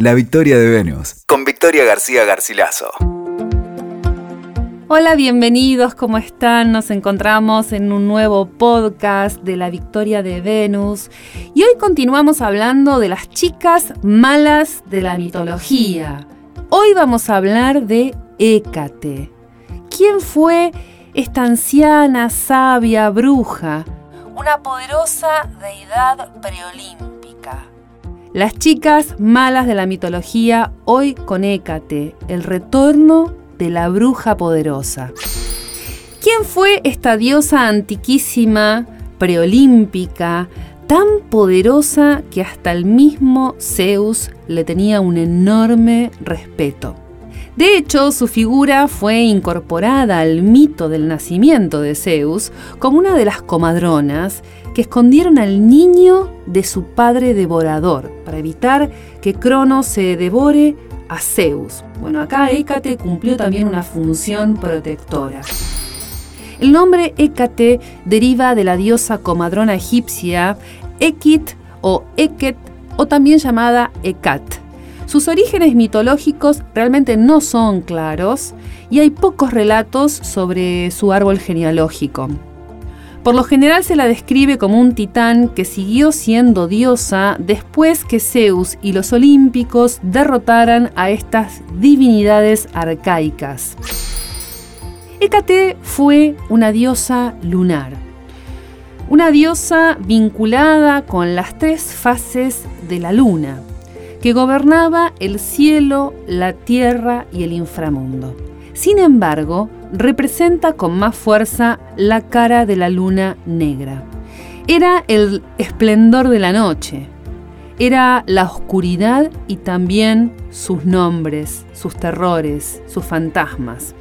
La victoria de Venus, con Victoria García Garcilaso. Hola, bienvenidos, ¿cómo están? Nos encontramos en un nuevo podcast de la Victoria de Venus y hoy continuamos hablando de las chicas malas de la mitología. Hoy vamos a hablar de Hécate. ¿Quién fue esta anciana, sabia, bruja? Una poderosa deidad preolímpica. Las chicas malas de la mitología hoy con Hécate, el retorno de la bruja poderosa. ¿Quién fue esta diosa antiquísima, preolímpica, tan poderosa que hasta el mismo Zeus le tenía un enorme respeto? De hecho, su figura fue incorporada al mito del nacimiento de Zeus como una de las comadronas que escondieron al niño de su padre devorador para evitar que Cronos se devore a Zeus. Bueno, acá Hécate cumplió también una función protectora. El nombre Hécate deriva de la diosa comadrona egipcia Ekit o Eket o también llamada Ekat. Sus orígenes mitológicos realmente no son claros y hay pocos relatos sobre su árbol genealógico. Por lo general se la describe como un titán que siguió siendo diosa después que Zeus y los olímpicos derrotaran a estas divinidades arcaicas. Hécate fue una diosa lunar, una diosa vinculada con las tres fases de la luna, que gobernaba el cielo, la tierra y el inframundo. Sin embargo, representa con más fuerza la cara de la luna negra. Era el esplendor de la noche, era la oscuridad y también sus nombres, sus terrores, sus fantasmas.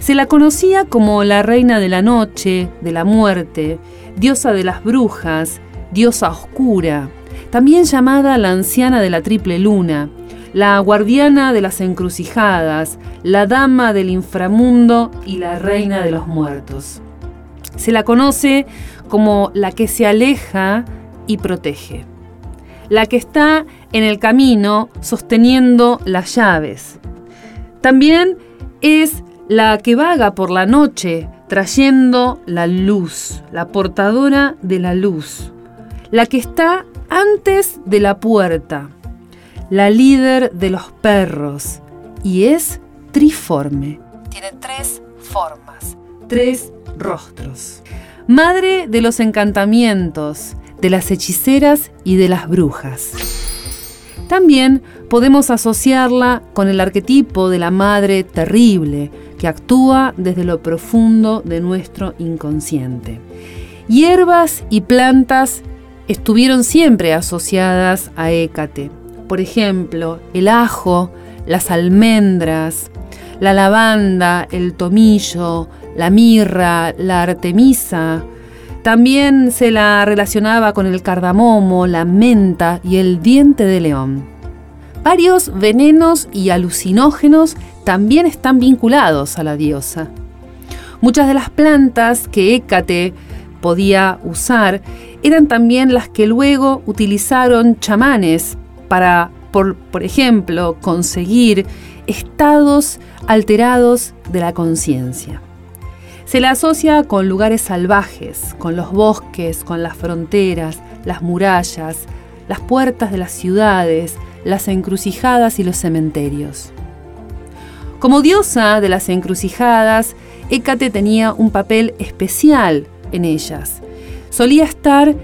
Se la conocía como la reina de la noche, de la muerte, diosa de las brujas, diosa oscura, también llamada la anciana de la triple luna, la guardiana de las encrucijadas, la dama del inframundo y la reina de los muertos. Se la conoce como la que se aleja y protege, la que está en el camino sosteniendo las llaves. También es la que vaga por la noche trayendo la luz, la portadora de la luz, la que está antes de la puerta, la líder de los perros, y es triforme. Tiene tres formas, tres rostros. Madre de los encantamientos, de las hechiceras y de las brujas. También podemos asociarla con el arquetipo de la madre terrible, que actúa desde lo profundo de nuestro inconsciente. Hierbas y plantas estuvieron siempre asociadas a Hécate. Por ejemplo, el ajo, las almendras, la lavanda, el tomillo, la mirra, la artemisa. También se la relacionaba con el cardamomo, la menta y el diente de león. Varios venenos y alucinógenos también están vinculados a la diosa. Muchas de las plantas que Hécate podía usar eran también las que luego utilizaron chamanes para, por, ejemplo, conseguir estados alterados de la conciencia. Se la asocia con lugares salvajes, con los bosques, con las fronteras, las murallas, las puertas de las ciudades, las encrucijadas y los cementerios. Como diosa de las encrucijadas, Hécate tenía un papel especial en ellas. Solía estar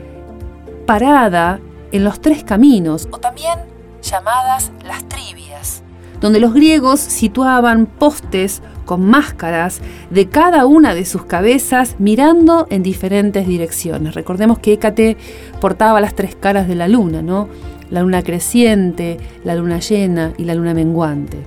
parada en los tres caminos, o también llamadas las trivias, donde los griegos situaban postes con máscaras de cada una de sus cabezas mirando en diferentes direcciones. Recordemos que Hécate portaba las tres caras de la luna, ¿no? La luna creciente, la luna llena y la luna menguante.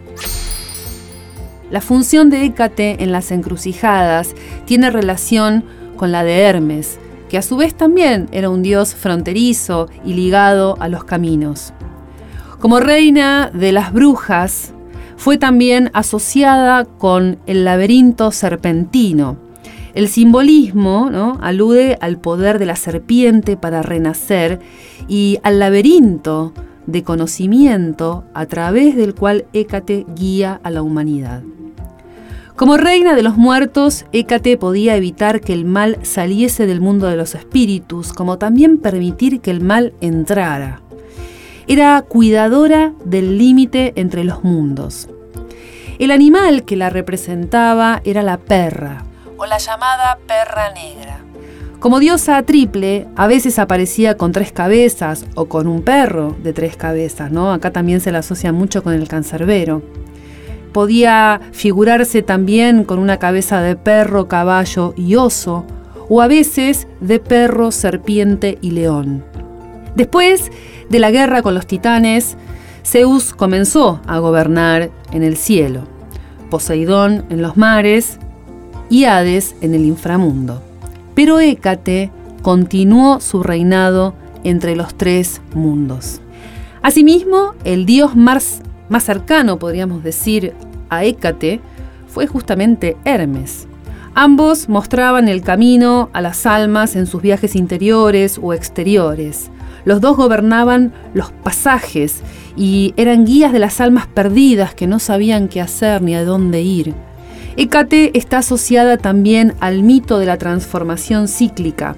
La función de Hécate en las encrucijadas tiene relación con la de Hermes, que a su vez también era un dios fronterizo y ligado a los caminos. Como reina de las brujas, fue también asociada con el laberinto serpentino. El simbolismo alude al poder de la serpiente para renacer y al laberinto de conocimiento a través del cual Hécate guía a la humanidad. Como reina de los muertos, Hécate podía evitar que el mal saliese del mundo de los espíritus, como también permitir que el mal entrara. Era cuidadora del límite entre los mundos. El animal que la representaba era la perra, o la llamada perra negra. Como diosa triple, a veces aparecía con tres cabezas o con un perro de tres cabezas, ¿no? Acá también se la asocia mucho con el cancerbero. Podía figurarse también con una cabeza de perro, caballo y oso, o a veces de perro, serpiente y león. Después de la guerra con los titanes, Zeus comenzó a gobernar en el cielo, Poseidón en los mares y Hades en el inframundo. Pero Hécate continuó su reinado entre los tres mundos. Asimismo, el dios más, más cercano, podríamos decir, a Hécate fue justamente Hermes. Ambos mostraban el camino a las almas en sus viajes interiores o exteriores. Los dos gobernaban los pasajes y eran guías de las almas perdidas que no sabían qué hacer ni a dónde ir. Hécate está asociada también al mito de la transformación cíclica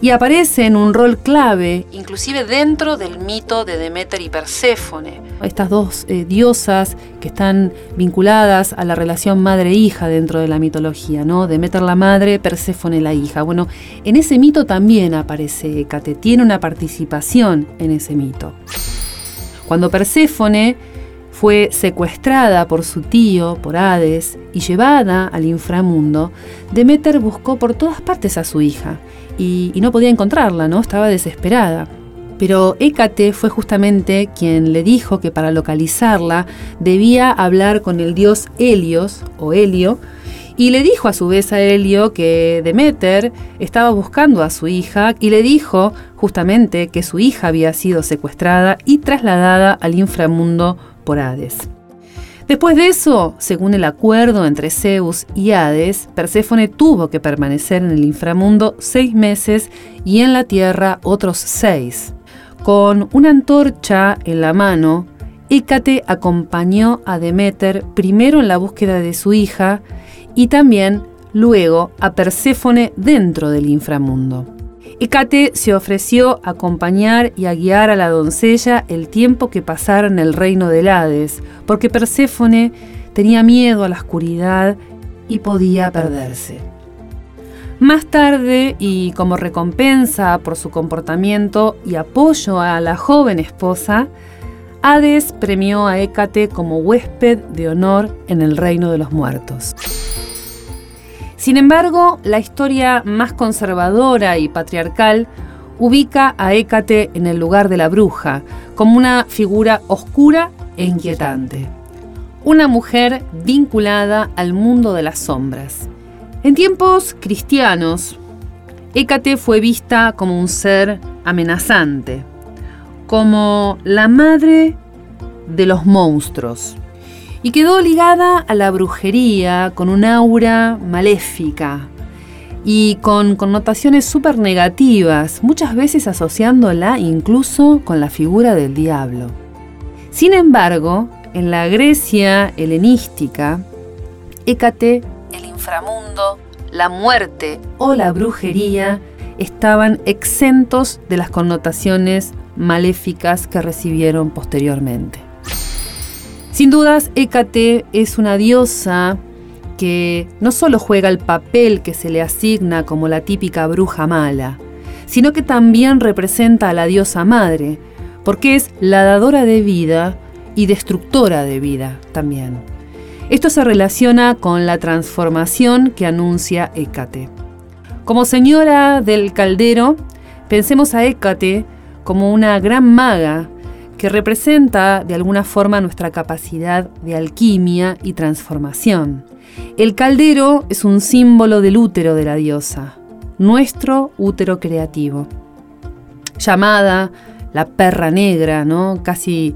y aparece en un rol clave, inclusive dentro del mito de Demeter y Perséfone. Estas dos eh, diosas que están vinculadas a la relación madre-hija dentro de la mitología, ¿no? Demeter la madre, Perséfone la hija. Bueno, en ese mito también aparece Hécate, tiene una participación en ese mito. Cuando Perséfone fue secuestrada por su tío, por Hades, y llevada al inframundo, Demeter buscó por todas partes a su hija y, no podía encontrarla, ¿no? Estaba desesperada. Pero Hécate fue justamente quien le dijo que para localizarla debía hablar con el dios Helios o Helio, y le dijo a su vez a Helio que Demeter estaba buscando a su hija y le dijo justamente que su hija había sido secuestrada y trasladada al inframundo por Hades. Después de eso, según el acuerdo entre Zeus y Hades, Perséfone tuvo que permanecer en el inframundo seis meses y en la tierra otros seis. Con una antorcha en la mano, Hécate acompañó a Demeter primero en la búsqueda de su hija y también luego a Perséfone dentro del inframundo. Hécate se ofreció a acompañar y a guiar a la doncella el tiempo que pasara en el reino del Hades, porque Perséfone tenía miedo a la oscuridad y podía perderse. Más tarde, y como recompensa por su comportamiento y apoyo a la joven esposa, Hades premió a Hécate como huésped de honor en el reino de los muertos. Sin embargo, la historia más conservadora y patriarcal ubica a Hécate en el lugar de la bruja, como una figura oscura e inquietante. Una mujer vinculada al mundo de las sombras. En tiempos cristianos, Hécate fue vista como un ser amenazante, como la madre de los monstruos y quedó ligada a la brujería con un aura maléfica y con connotaciones súper negativas, muchas veces asociándola incluso con la figura del diablo. Sin embargo, en la Grecia helenística, Hécate, el inframundo, la muerte o la brujería estaban exentos de las connotaciones maléficas que recibieron posteriormente. Sin dudas, Hécate es una diosa que no solo juega el papel que se le asigna como la típica bruja mala, sino que también representa a la diosa madre, porque es la dadora de vida y destructora de vida también. Esto se relaciona con la transformación que anuncia Hécate. Como señora del caldero, pensemos a Hécate como una gran maga que representa de alguna forma nuestra capacidad de alquimia y transformación. El caldero es un símbolo del útero de la diosa, nuestro útero creativo. Llamada la perra negra, ¿no? Casi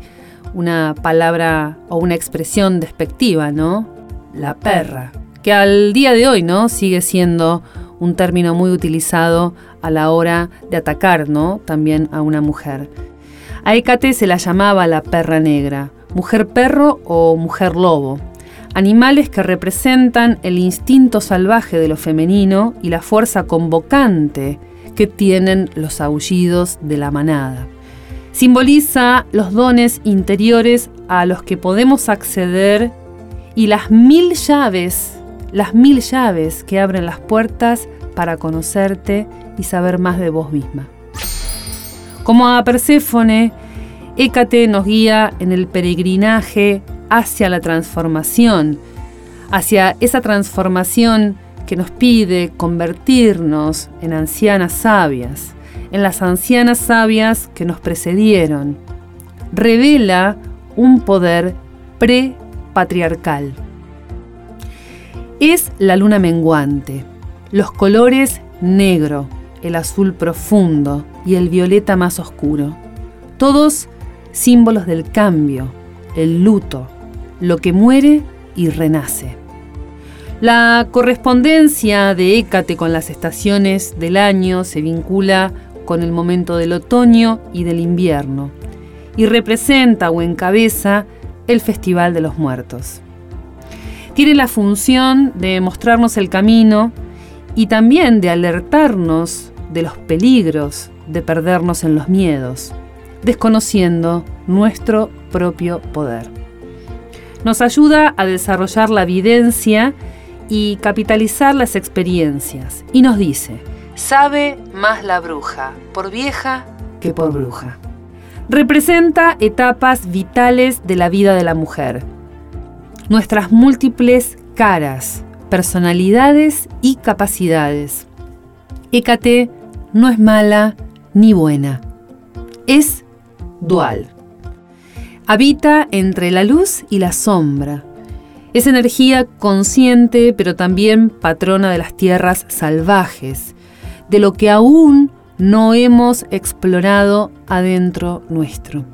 una palabra o una expresión despectiva, ¿no? La perra, que al día de hoy, ¿no? Sigue siendo un término muy utilizado a la hora de atacar, ¿no? También a una mujer. A Hécate se la llamaba la perra negra, mujer perro o mujer lobo, animales que representan el instinto salvaje de lo femenino y la fuerza convocante que tienen los aullidos de la manada. Simboliza los dones interiores a los que podemos acceder y las mil llaves, las mil llaves que abren las puertas para conocerte y saber más de vos misma. Como a Perséfone, Hécate nos guía en el peregrinaje hacia la transformación, hacia esa transformación que nos pide convertirnos en ancianas sabias, en las ancianas sabias que nos precedieron. Revela un poder pre-patriarcal. Es la luna menguante, los colores negro, el azul profundo y el violeta más oscuro, todos símbolos del cambio, el luto, lo que muere y renace. La correspondencia de Hécate con las estaciones del año se vincula con el momento del otoño y del invierno y representa o encabeza el Festival de los Muertos. Tiene la función de mostrarnos el camino y también de alertarnos de los peligros de perdernos en los miedos, desconociendo nuestro propio poder. Nos ayuda a desarrollar la evidencia y capitalizar las experiencias. Y nos dice, sabe más la bruja por vieja que por bruja. Representa etapas vitales de la vida de la mujer. Nuestras múltiples caras, personalidades y capacidades. Hécate no es mala ni buena. Es dual. Habita entre la luz y la sombra. Es energía consciente, pero también patrona de las tierras salvajes, de lo que aún no hemos explorado adentro nuestro.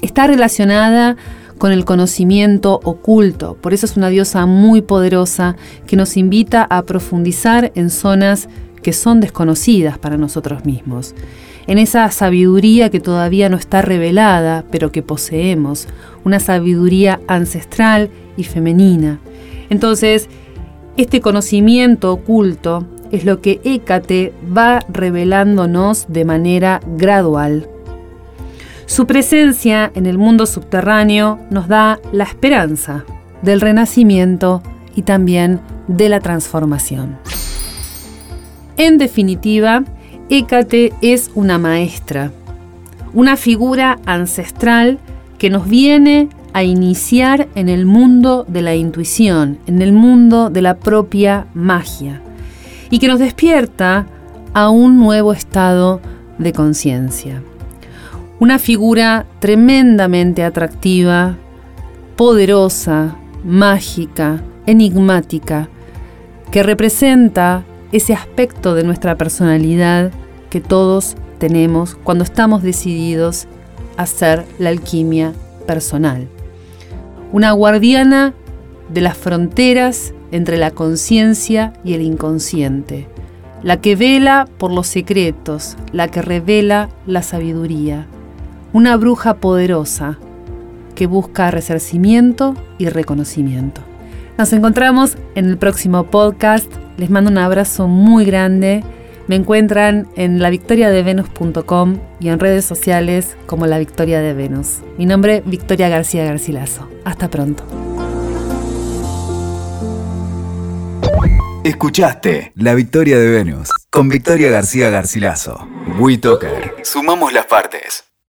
Está relacionada con el conocimiento oculto, por eso es una diosa muy poderosa que nos invita a profundizar en zonas que son desconocidas para nosotros mismos en esa sabiduría que todavía no está revelada, pero que poseemos, una sabiduría ancestral y femenina. Entonces, este conocimiento oculto es lo que Hécate va revelándonos de manera gradual. Su presencia en el mundo subterráneo nos da la esperanza del renacimiento y también de la transformación. En definitiva, Hécate es una maestra, una figura ancestral que nos viene a iniciar en el mundo de la intuición, en el mundo de la propia magia, y que nos despierta a un nuevo estado de conciencia. Una figura tremendamente atractiva, poderosa, mágica, enigmática, que representa ese aspecto de nuestra personalidad que todos tenemos cuando estamos decididos a hacer la alquimia personal. Una guardiana de las fronteras entre la conciencia y el inconsciente, la que vela por los secretos, la que revela la sabiduría, una bruja poderosa que busca resarcimiento y reconocimiento. Nos encontramos en el próximo podcast les mando un abrazo muy grande. Me encuentran en lavictoriadevenus.com y en redes sociales como La Victoria de Venus. Mi nombre Victoria García Garcilaso. Hasta pronto. Escuchaste La Victoria de Venus con Victoria García Garcilaso. WeToker. Sumamos las partes.